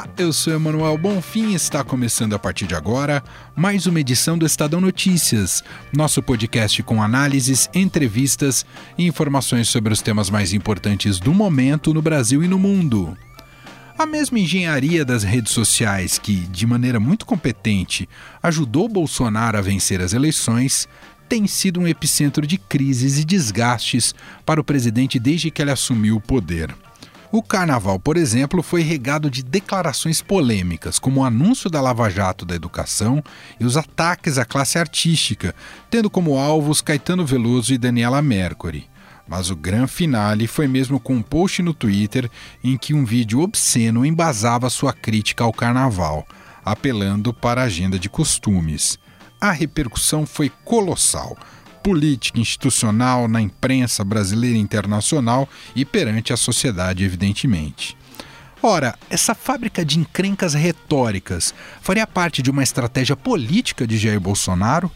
Olá, eu sou Emanuel Bonfim e está começando a partir de agora mais uma edição do Estadão Notícias, nosso podcast com análises, entrevistas e informações sobre os temas mais importantes do momento no Brasil e no mundo. A mesma engenharia das redes sociais que, de maneira muito competente, ajudou Bolsonaro a vencer as eleições, tem sido um epicentro de crises e desgastes para o presidente desde que ele assumiu o poder. O carnaval, por exemplo, foi regado de declarações polêmicas, como o anúncio da Lava Jato da Educação e os ataques à classe artística, tendo como alvos Caetano Veloso e Daniela Mercury. Mas o grande finale foi mesmo com um post no Twitter em que um vídeo obsceno embasava sua crítica ao carnaval, apelando para a agenda de costumes. A repercussão foi colossal política institucional, na imprensa brasileira e internacional e perante a sociedade, evidentemente. Ora, essa fábrica de encrencas retóricas faria parte de uma estratégia política de Jair Bolsonaro?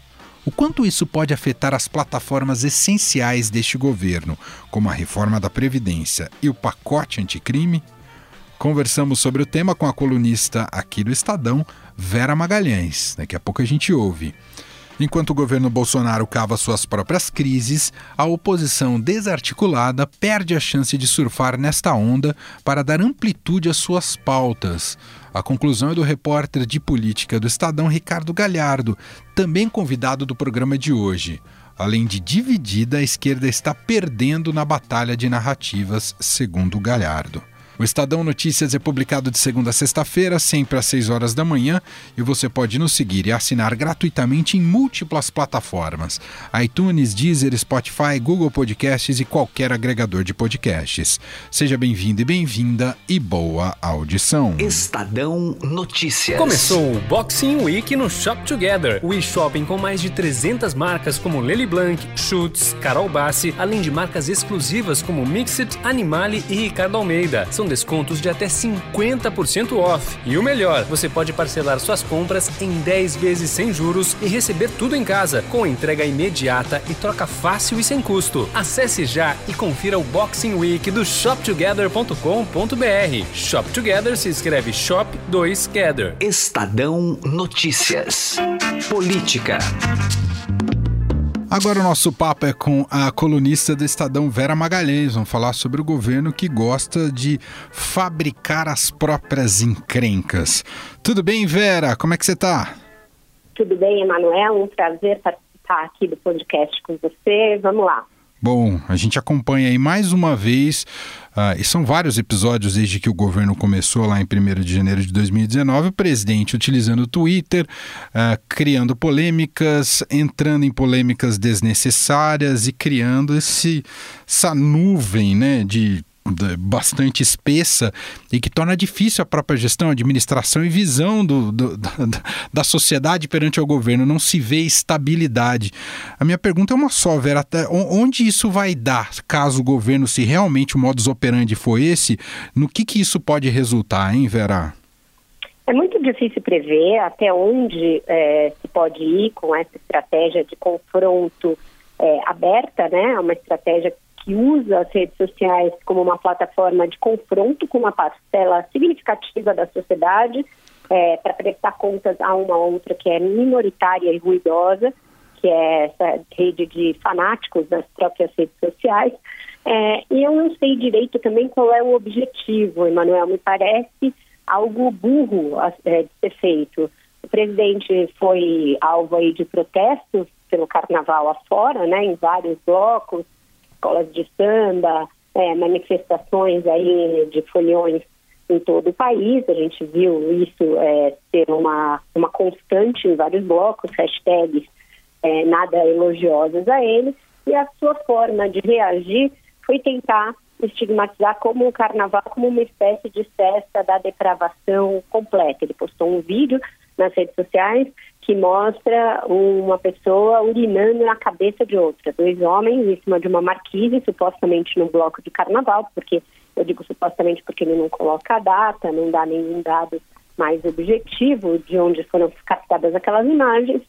O quanto isso pode afetar as plataformas essenciais deste governo, como a reforma da Previdência e o pacote anticrime? Conversamos sobre o tema com a colunista aqui do Estadão, Vera Magalhães. Daqui a pouco a gente ouve. Enquanto o governo Bolsonaro cava suas próprias crises, a oposição desarticulada perde a chance de surfar nesta onda para dar amplitude às suas pautas. A conclusão é do repórter de política do Estadão Ricardo Galhardo, também convidado do programa de hoje. Além de dividida, a esquerda está perdendo na batalha de narrativas, segundo Galhardo. O Estadão Notícias é publicado de segunda a sexta-feira, sempre às 6 horas da manhã, e você pode nos seguir e assinar gratuitamente em múltiplas plataformas: iTunes, Deezer, Spotify, Google Podcasts e qualquer agregador de podcasts. Seja bem-vindo e bem-vinda e boa audição. Estadão Notícias. Começou o Boxing Week no Shop Together, o e-shopping com mais de 300 marcas como Lely Blanc, Schutz, Carol Bassi, além de marcas exclusivas como Mixit, Animale e Ricardo Almeida. São descontos de até 50% off. E o melhor, você pode parcelar suas compras em 10 vezes sem juros e receber tudo em casa, com entrega imediata e troca fácil e sem custo. Acesse já e confira o Boxing Week do shoptogether.com.br. Shop Together se escreve Shop 2 Gather. Estadão Notícias. Política. Agora o nosso papo é com a colunista do Estadão Vera Magalhães. Vamos falar sobre o governo que gosta de fabricar as próprias encrencas. Tudo bem, Vera? Como é que você está? Tudo bem, Emanuel. Um prazer participar aqui do podcast com você. Vamos lá. Bom, a gente acompanha aí mais uma vez, uh, e são vários episódios desde que o governo começou lá em 1 de janeiro de 2019, o presidente utilizando o Twitter, uh, criando polêmicas, entrando em polêmicas desnecessárias e criando esse, essa nuvem né, de bastante espessa e que torna difícil a própria gestão, administração e visão do, do, da, da, sociedade perante o governo. Não se vê estabilidade. A minha pergunta é uma só, Vera. Até onde isso vai dar, caso o governo, se realmente o modus operandi for esse, no que, que isso pode resultar, hein, Vera? É muito difícil prever até onde é, se pode ir com essa estratégia de confronto é, aberta, né? É uma estratégia que usa as redes sociais como uma plataforma de confronto com uma parcela significativa da sociedade, é, para prestar contas a uma outra que é minoritária e ruidosa, que é essa rede de fanáticos das próprias redes sociais. É, e eu não sei direito também qual é o objetivo, Emanuel. Me parece algo burro a, é, de ser feito. O presidente foi alvo aí de protestos pelo carnaval afora, né, em vários blocos, escolas de samba, é, manifestações aí de folhões em todo o país. A gente viu isso é, ser uma, uma constante em vários blocos, hashtags é, nada elogiosas a ele. E a sua forma de reagir foi tentar estigmatizar como o carnaval como uma espécie de festa da depravação completa. Ele postou um vídeo nas redes sociais que mostra uma pessoa urinando na cabeça de outra. Dois homens em cima de uma marquise, supostamente no bloco de carnaval, porque Eu digo supostamente porque ele não coloca a data, não dá nenhum dado mais objetivo de onde foram captadas aquelas imagens.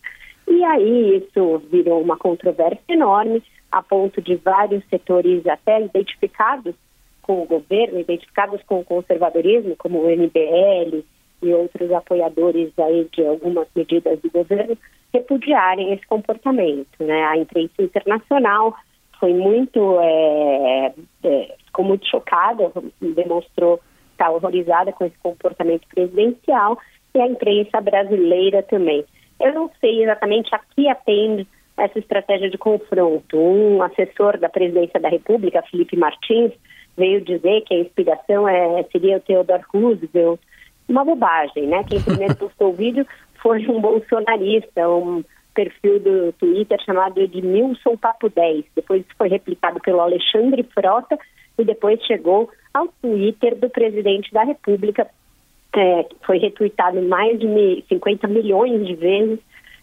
E aí isso virou uma controvérsia enorme, a ponto de vários setores até identificados com o governo, identificados com o conservadorismo, como o MBL e outros apoiadores aí de algumas medidas do governo, repudiarem esse comportamento. Né? A imprensa internacional foi muito, é, é, ficou muito chocada, demonstrou estar horrorizada com esse comportamento presidencial e a imprensa brasileira também. Eu não sei exatamente a que atende essa estratégia de confronto. Um assessor da presidência da República, Felipe Martins, veio dizer que a inspiração é, seria o Theodore Roosevelt. Uma bobagem, né? Quem primeiro postou o vídeo foi um bolsonarista, um perfil do Twitter chamado Edmilson Papo 10. Depois foi replicado pelo Alexandre Frota e depois chegou ao Twitter do presidente da República, é, foi retweetado mais de 50 milhões de vezes,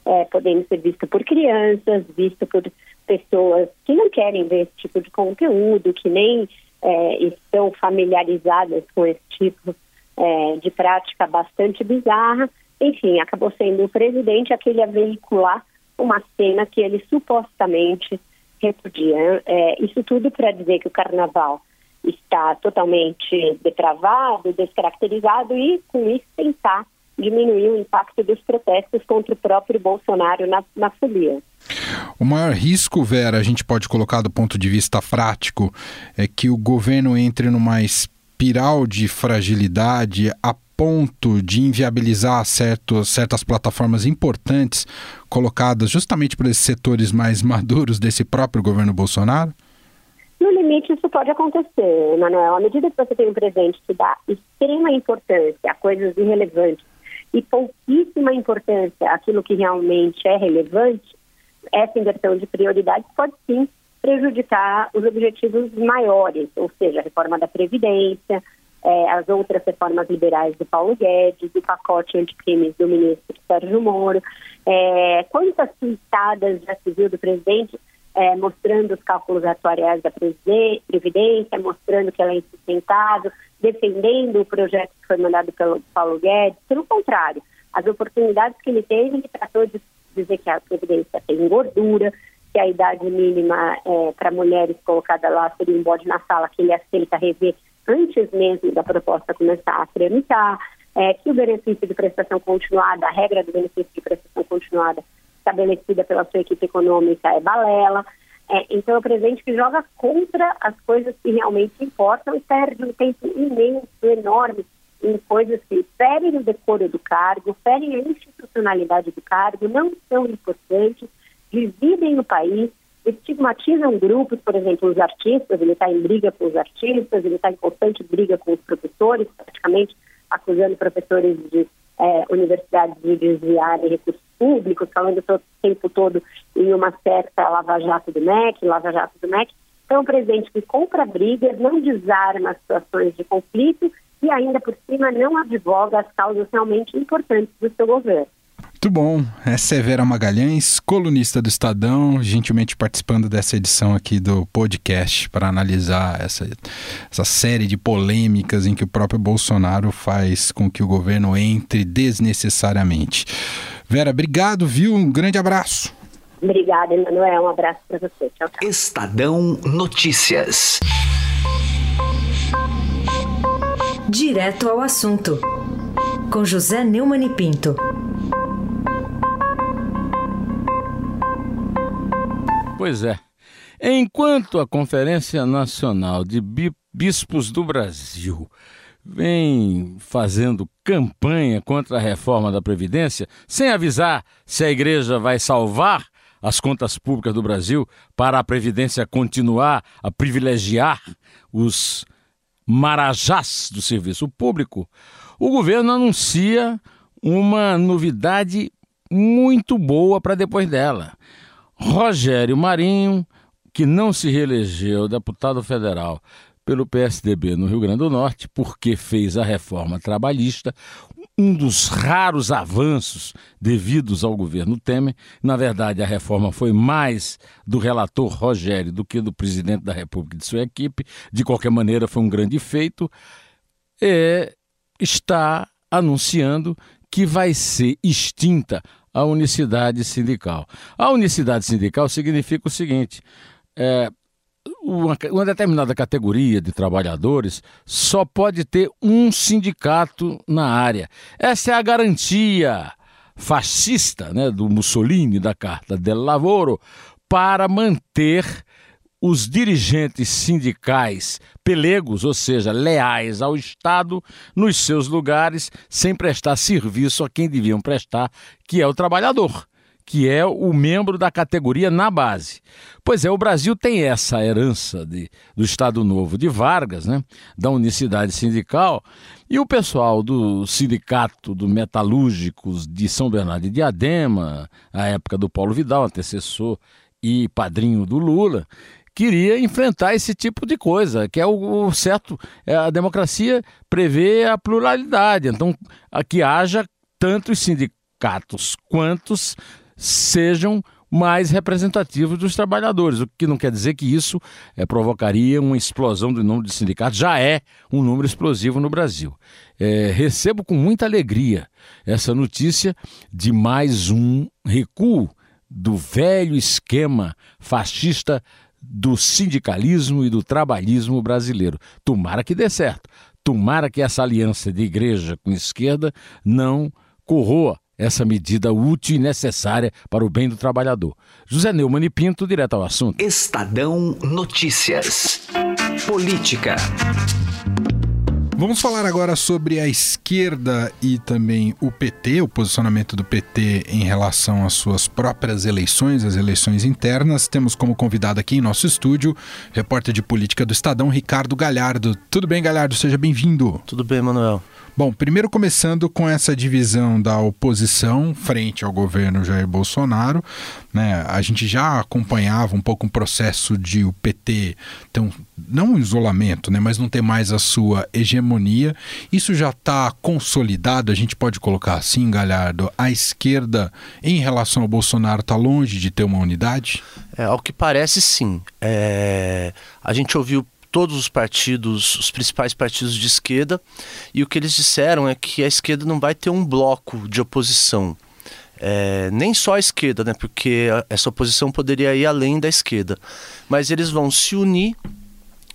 é, podendo ser visto por crianças, visto por pessoas que não querem ver esse tipo de conteúdo, que nem é, estão familiarizadas com esse tipo é, de prática bastante bizarra. Enfim, acabou sendo o presidente aquele a veicular uma cena que ele supostamente repudia. É, isso tudo para dizer que o carnaval está totalmente depravado, descaracterizado e, com isso, tentar diminuir o impacto dos protestos contra o próprio Bolsonaro na, na folia. O maior risco, Vera, a gente pode colocar do ponto de vista prático, é que o governo entre numa espiral de fragilidade a ponto de inviabilizar certos, certas plataformas importantes colocadas justamente por esses setores mais maduros desse próprio governo Bolsonaro? No limite, isso pode acontecer, Manuel. À medida que você tem um presidente que dá extrema importância a coisas irrelevantes e pouquíssima importância àquilo que realmente é relevante, essa inversão de prioridades pode sim prejudicar os objetivos maiores, ou seja, a reforma da Previdência, é, as outras reformas liberais do Paulo Guedes, o pacote anticrimes do ministro Sérgio Moro. É, quantas pintadas já se viu do presidente é, mostrando os cálculos atuariais da Previdência, mostrando que ela é insustentável, defendendo o projeto que foi mandado pelo Paulo Guedes. Pelo contrário, as oportunidades que ele teve, ele tratou de dizer que a Previdência tem gordura, que a idade mínima é, para mulheres colocada lá seria um bode na sala que ele aceita rever antes mesmo da proposta começar a tramitar, é, que o benefício de prestação continuada, a regra do benefício de prestação continuada estabelecida pela sua equipe econômica é balela. É, então, é o presidente que joga contra as coisas que realmente importam e perde um tempo imenso, enorme, em coisas que ferem o decoro do cargo, ferem a institucionalidade do cargo, não são importantes, dividem o país, estigmatizam grupos, por exemplo, os artistas, ele está em briga com os artistas, ele está em constante briga com os professores, praticamente acusando professores de é, universidades de desviarem recursos públicos, falando o tempo todo em uma certa lava-jato do MEC, lava-jato do MEC. Então, o presidente que compra brigas, não desarma situações de conflito e ainda por cima não advoga as causas realmente importantes do seu governo. Muito bom. Essa é Vera Magalhães, colunista do Estadão, gentilmente participando dessa edição aqui do podcast para analisar essa, essa série de polêmicas em que o próprio Bolsonaro faz com que o governo entre desnecessariamente. Vera, obrigado, viu? Um grande abraço. Obrigada, Emanuel. Um abraço para você. Tchau, tchau. Estadão Notícias. Direto ao assunto. Com José Neumann e Pinto. Pois é. Enquanto a Conferência Nacional de Bispos do Brasil vem fazendo campanha contra a reforma da Previdência, sem avisar se a igreja vai salvar as contas públicas do Brasil para a Previdência continuar a privilegiar os marajás do serviço público, o governo anuncia uma novidade muito boa para depois dela. Rogério Marinho, que não se reelegeu deputado federal pelo PSDB no Rio Grande do Norte, porque fez a reforma trabalhista, um dos raros avanços devidos ao governo Temer. Na verdade, a reforma foi mais do relator Rogério do que do presidente da República e de sua equipe. De qualquer maneira, foi um grande feito. É, está anunciando que vai ser extinta a unicidade sindical. A unicidade sindical significa o seguinte: é, uma, uma, determinada categoria de trabalhadores só pode ter um sindicato na área. Essa é a garantia fascista né, do Mussolini, da Carta del Lavoro, para manter os dirigentes sindicais pelegos, ou seja, leais ao Estado, nos seus lugares, sem prestar serviço a quem deviam prestar, que é o trabalhador que é o membro da categoria na base. Pois é, o Brasil tem essa herança de, do Estado Novo de Vargas, né, da unicidade sindical, e o pessoal do Sindicato do Metalúrgicos de São Bernardo de Diadema, a época do Paulo Vidal, antecessor e padrinho do Lula, queria enfrentar esse tipo de coisa, que é o, o certo. É, a democracia prevê a pluralidade, então a que haja tantos sindicatos quantos sejam mais representativos dos trabalhadores, o que não quer dizer que isso é, provocaria uma explosão do número de sindicatos, já é um número explosivo no Brasil. É, recebo com muita alegria essa notícia de mais um recuo do velho esquema fascista do sindicalismo e do trabalhismo brasileiro. Tomara que dê certo. Tomara que essa aliança de igreja com esquerda não corroa essa medida útil e necessária para o bem do trabalhador. José Neumann e Pinto, direto ao assunto. Estadão Notícias. Política. Vamos falar agora sobre a esquerda e também o PT, o posicionamento do PT em relação às suas próprias eleições, as eleições internas. Temos como convidado aqui em nosso estúdio, repórter de política do Estadão, Ricardo Galhardo. Tudo bem, Galhardo? Seja bem-vindo. Tudo bem, Manuel. Bom, primeiro começando com essa divisão da oposição frente ao governo Jair Bolsonaro, né? A gente já acompanhava um pouco um processo de o PT ter um, não um isolamento, né, mas não ter mais a sua hegemonia. Isso já está consolidado, a gente pode colocar assim, Galhardo, a esquerda em relação ao Bolsonaro está longe de ter uma unidade? É, ao que parece, sim. É, a gente ouviu todos os partidos, os principais partidos de esquerda, e o que eles disseram é que a esquerda não vai ter um bloco de oposição. É, nem só a esquerda, né, porque essa oposição poderia ir além da esquerda, mas eles vão se unir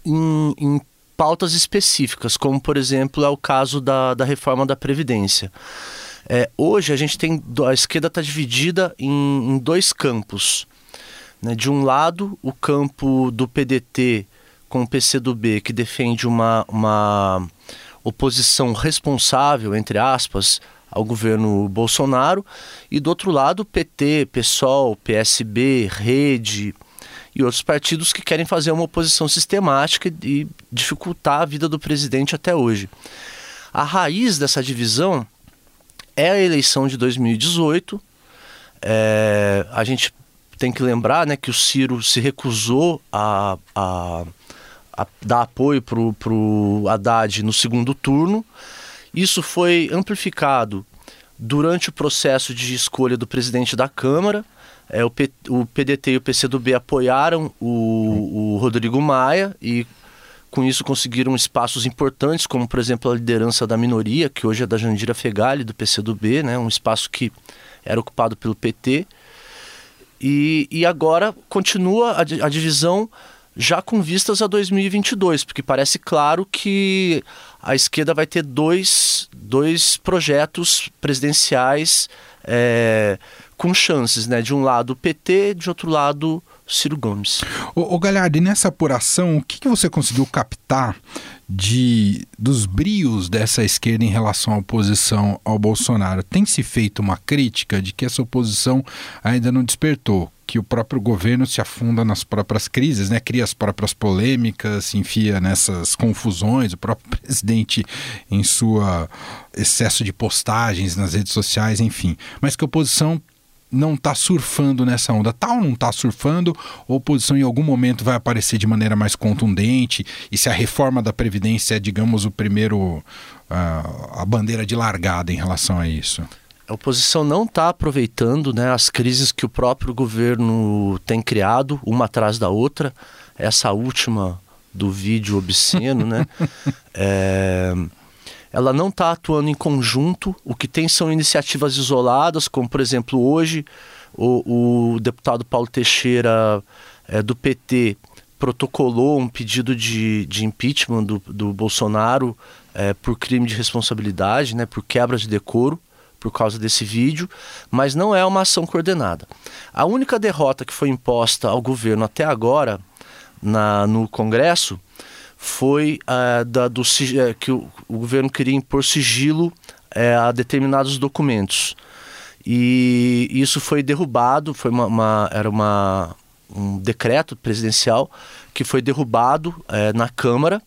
em, em pautas específicas, como por exemplo é o caso da, da reforma da Previdência. É, hoje a gente tem. A esquerda está dividida em, em, dois campos. Né? De um lado, o campo do PDT com o PCdoB, que defende uma, uma oposição responsável, entre aspas, ao governo Bolsonaro, e do outro lado, PT, PSOL, PSB, Rede e outros partidos que querem fazer uma oposição sistemática e dificultar a vida do presidente até hoje. A raiz dessa divisão é a eleição de 2018. É, a gente tem que lembrar né, que o Ciro se recusou a, a a, dar apoio para o Haddad no segundo turno. Isso foi amplificado durante o processo de escolha do presidente da Câmara. É, o, P, o PDT e o PCdoB apoiaram o, o Rodrigo Maia e com isso conseguiram espaços importantes, como por exemplo a liderança da minoria, que hoje é da Jandira Fegali, do PCdoB, né, um espaço que era ocupado pelo PT. E, e agora continua a, a divisão já com vistas a 2022, porque parece claro que a esquerda vai ter dois, dois projetos presidenciais é, com chances, né? De um lado o PT, de outro lado Ciro Gomes. O, o Galhardo, e nessa apuração, o que, que você conseguiu captar de dos brios dessa esquerda em relação à oposição ao Bolsonaro? Tem se feito uma crítica de que essa oposição ainda não despertou? Que o próprio governo se afunda nas próprias crises, né? cria as próprias polêmicas, se enfia nessas confusões, o próprio presidente em sua excesso de postagens nas redes sociais, enfim. Mas que a oposição não está surfando nessa onda. Tal tá não está surfando, ou a oposição em algum momento vai aparecer de maneira mais contundente, e se a reforma da Previdência é, digamos, o primeiro, uh, a bandeira de largada em relação a isso? A oposição não está aproveitando né, as crises que o próprio governo tem criado, uma atrás da outra. Essa última do vídeo obsceno, né? é, ela não está atuando em conjunto. O que tem são iniciativas isoladas, como por exemplo hoje o, o deputado Paulo Teixeira é, do PT protocolou um pedido de, de impeachment do, do Bolsonaro é, por crime de responsabilidade, né, por quebra de decoro, por causa desse vídeo, mas não é uma ação coordenada. A única derrota que foi imposta ao governo até agora na, no Congresso foi uh, da, do, uh, que o, o, governo queria impor sigilo uh, a determinados documentos. E isso foi derrubado, foi uma, uma era uma, um decreto presidencial que foi derrubado na Câmara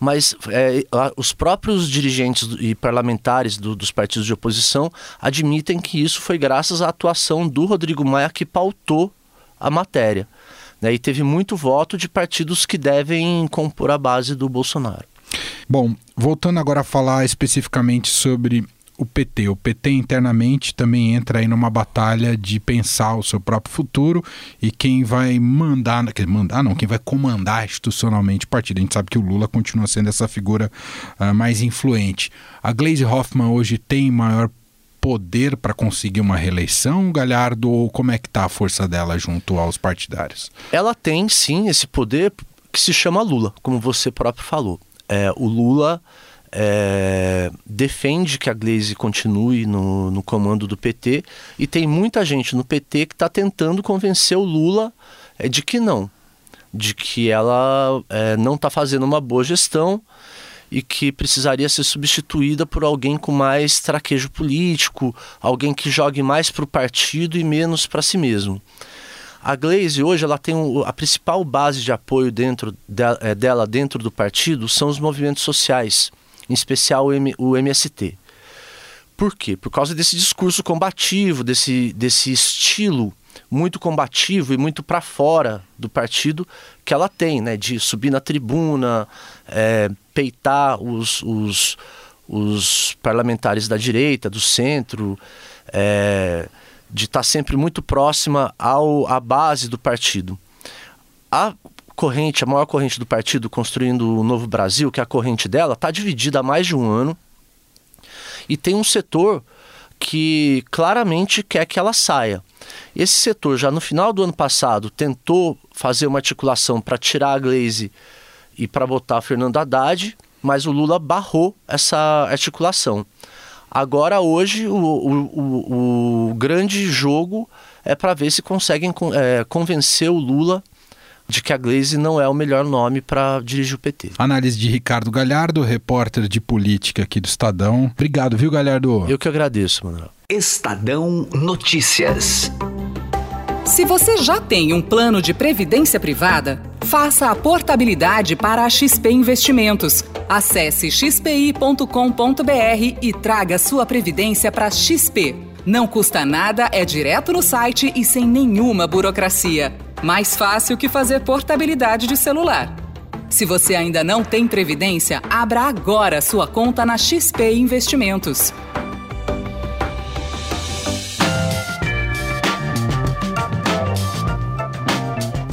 mas é, os próprios dirigentes e parlamentares do, dos partidos de oposição admitem que isso foi graças à atuação do Rodrigo Maia que pautou a matéria. Né, e teve muito voto de partidos que devem compor a base do Bolsonaro. Bom, voltando agora a falar especificamente sobre o PT. O PT internamente também entra aí numa batalha de pensar o seu próprio futuro e quem vai mandar, quer mandar não, quem vai comandar institucionalmente o partido. A gente sabe que o Lula continua sendo essa figura uh, mais influente. A Glaze Hoffman hoje tem maior poder para conseguir uma reeleição, Galhardo, ou como é que está a força dela junto aos partidários? Ela tem sim esse poder que se chama Lula, como você próprio falou. É, o Lula é, defende que a Glaze continue no, no comando do PT e tem muita gente no PT que está tentando convencer o Lula é, de que não, de que ela é, não está fazendo uma boa gestão e que precisaria ser substituída por alguém com mais traquejo político, alguém que jogue mais para o partido e menos para si mesmo. A Glaze hoje ela tem a principal base de apoio dentro é, dela dentro do partido são os movimentos sociais, em especial o, M, o MST. Por quê? Por causa desse discurso combativo, desse, desse estilo muito combativo e muito para fora do partido que ela tem, né? De subir na tribuna, é, peitar os, os, os, parlamentares da direita, do centro, é, de estar tá sempre muito próxima ao, à base do partido. A corrente, a maior corrente do partido, construindo o Novo Brasil, que é a corrente dela, está dividida há mais de um ano e tem um setor que claramente quer que ela saia. Esse setor, já no final do ano passado, tentou fazer uma articulação para tirar a Glaze e para botar Fernando Haddad, mas o Lula barrou essa articulação. Agora, hoje, o, o, o grande jogo é para ver se conseguem é, convencer o Lula de que a Glaze não é o melhor nome para dirigir o PT. Análise de Ricardo Galhardo, repórter de política aqui do Estadão. Obrigado, viu, Galhardo? Eu que agradeço, Manuel. Estadão Notícias. Se você já tem um plano de previdência privada, faça a portabilidade para a XP Investimentos. Acesse xpi.com.br e traga sua previdência para XP. Não custa nada, é direto no site e sem nenhuma burocracia. Mais fácil que fazer portabilidade de celular. Se você ainda não tem previdência, abra agora sua conta na XP Investimentos.